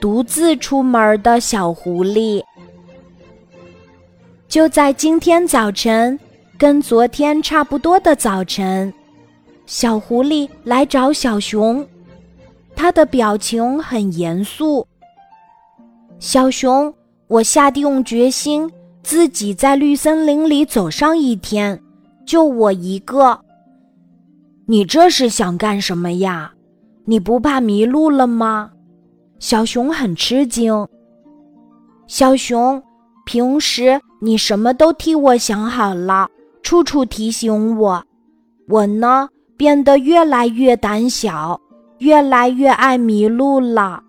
独自出门的小狐狸。就在今天早晨，跟昨天差不多的早晨，小狐狸来找小熊，他的表情很严肃。小熊，我下定决心自己在绿森林里走上一天，就我一个。你这是想干什么呀？你不怕迷路了吗？小熊很吃惊。小熊，平时你什么都替我想好了，处处提醒我。我呢，变得越来越胆小，越来越爱迷路了。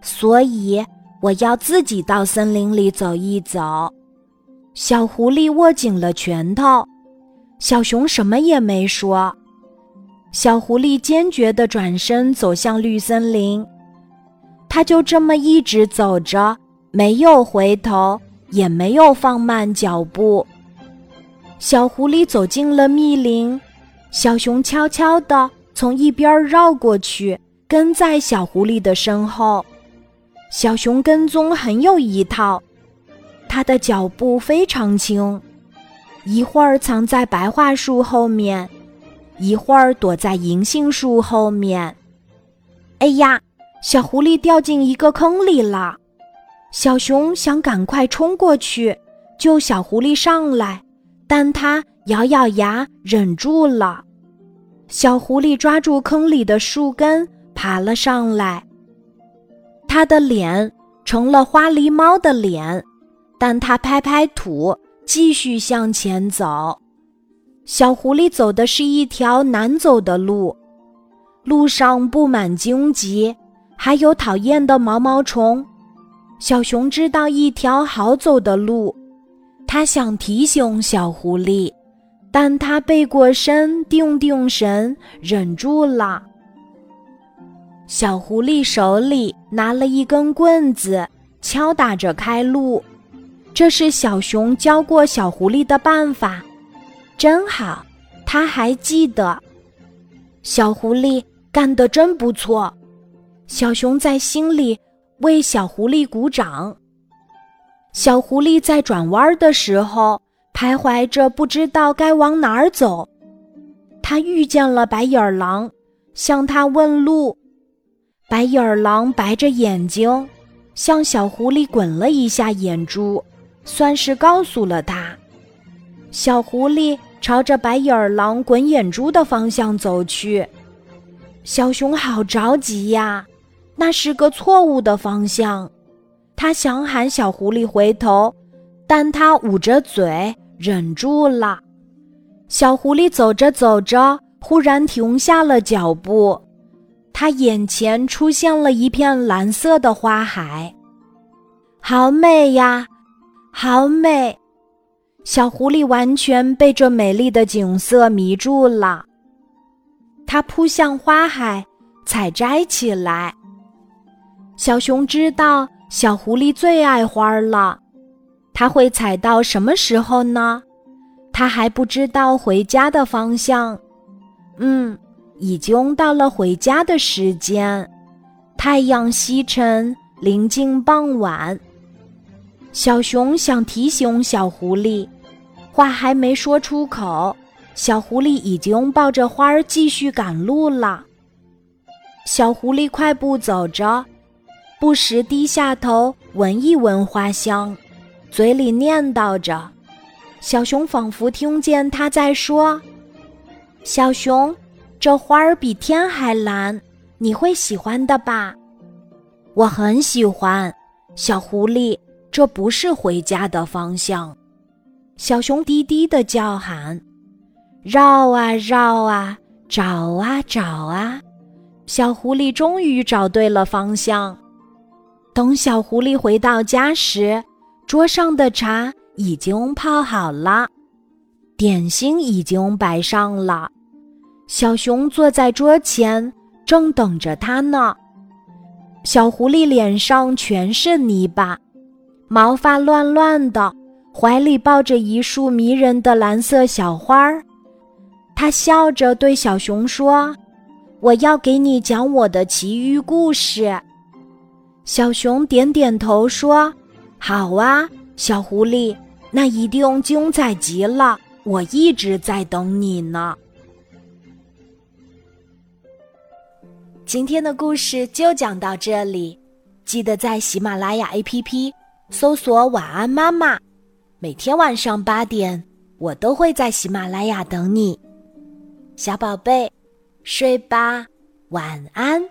所以我要自己到森林里走一走。小狐狸握紧了拳头，小熊什么也没说。小狐狸坚决地转身走向绿森林，它就这么一直走着，没有回头，也没有放慢脚步。小狐狸走进了密林，小熊悄悄地从一边绕过去，跟在小狐狸的身后。小熊跟踪很有一套，它的脚步非常轻，一会儿藏在白桦树后面。一会儿躲在银杏树后面，哎呀，小狐狸掉进一个坑里了。小熊想赶快冲过去救小狐狸上来，但它咬咬牙忍住了。小狐狸抓住坑里的树根爬了上来，它的脸成了花狸猫的脸，但它拍拍土，继续向前走。小狐狸走的是一条难走的路，路上布满荆棘，还有讨厌的毛毛虫。小熊知道一条好走的路，它想提醒小狐狸，但它背过身，定定神，忍住了。小狐狸手里拿了一根棍子，敲打着开路。这是小熊教过小狐狸的办法。真好，他还记得。小狐狸干得真不错，小熊在心里为小狐狸鼓掌。小狐狸在转弯的时候徘徊着，不知道该往哪儿走。他遇见了白眼狼，向他问路。白眼狼白着眼睛，向小狐狸滚了一下眼珠，算是告诉了他。小狐狸。朝着白眼狼滚眼珠的方向走去，小熊好着急呀！那是个错误的方向。他想喊小狐狸回头，但他捂着嘴忍住了。小狐狸走着走着，忽然停下了脚步。他眼前出现了一片蓝色的花海，好美呀，好美！小狐狸完全被这美丽的景色迷住了，它扑向花海，采摘起来。小熊知道小狐狸最爱花了，它会采到什么时候呢？它还不知道回家的方向。嗯，已经到了回家的时间，太阳西沉，临近傍晚。小熊想提醒小狐狸，话还没说出口，小狐狸已经抱着花儿继续赶路了。小狐狸快步走着，不时低下头闻一闻花香，嘴里念叨着。小熊仿佛听见它在说：“小熊，这花儿比天还蓝，你会喜欢的吧？”我很喜欢，小狐狸。这不是回家的方向，小熊低低的叫喊，绕啊绕啊，找啊找啊，小狐狸终于找对了方向。等小狐狸回到家时，桌上的茶已经泡好了，点心已经摆上了，小熊坐在桌前，正等着它呢。小狐狸脸上全是泥巴。毛发乱乱的，怀里抱着一束迷人的蓝色小花儿。他笑着对小熊说：“我要给你讲我的奇遇故事。”小熊点点头说：“好啊，小狐狸，那一定精彩极了，我一直在等你呢。”今天的故事就讲到这里，记得在喜马拉雅 APP 搜索“晚安妈妈”，每天晚上八点，我都会在喜马拉雅等你，小宝贝，睡吧，晚安。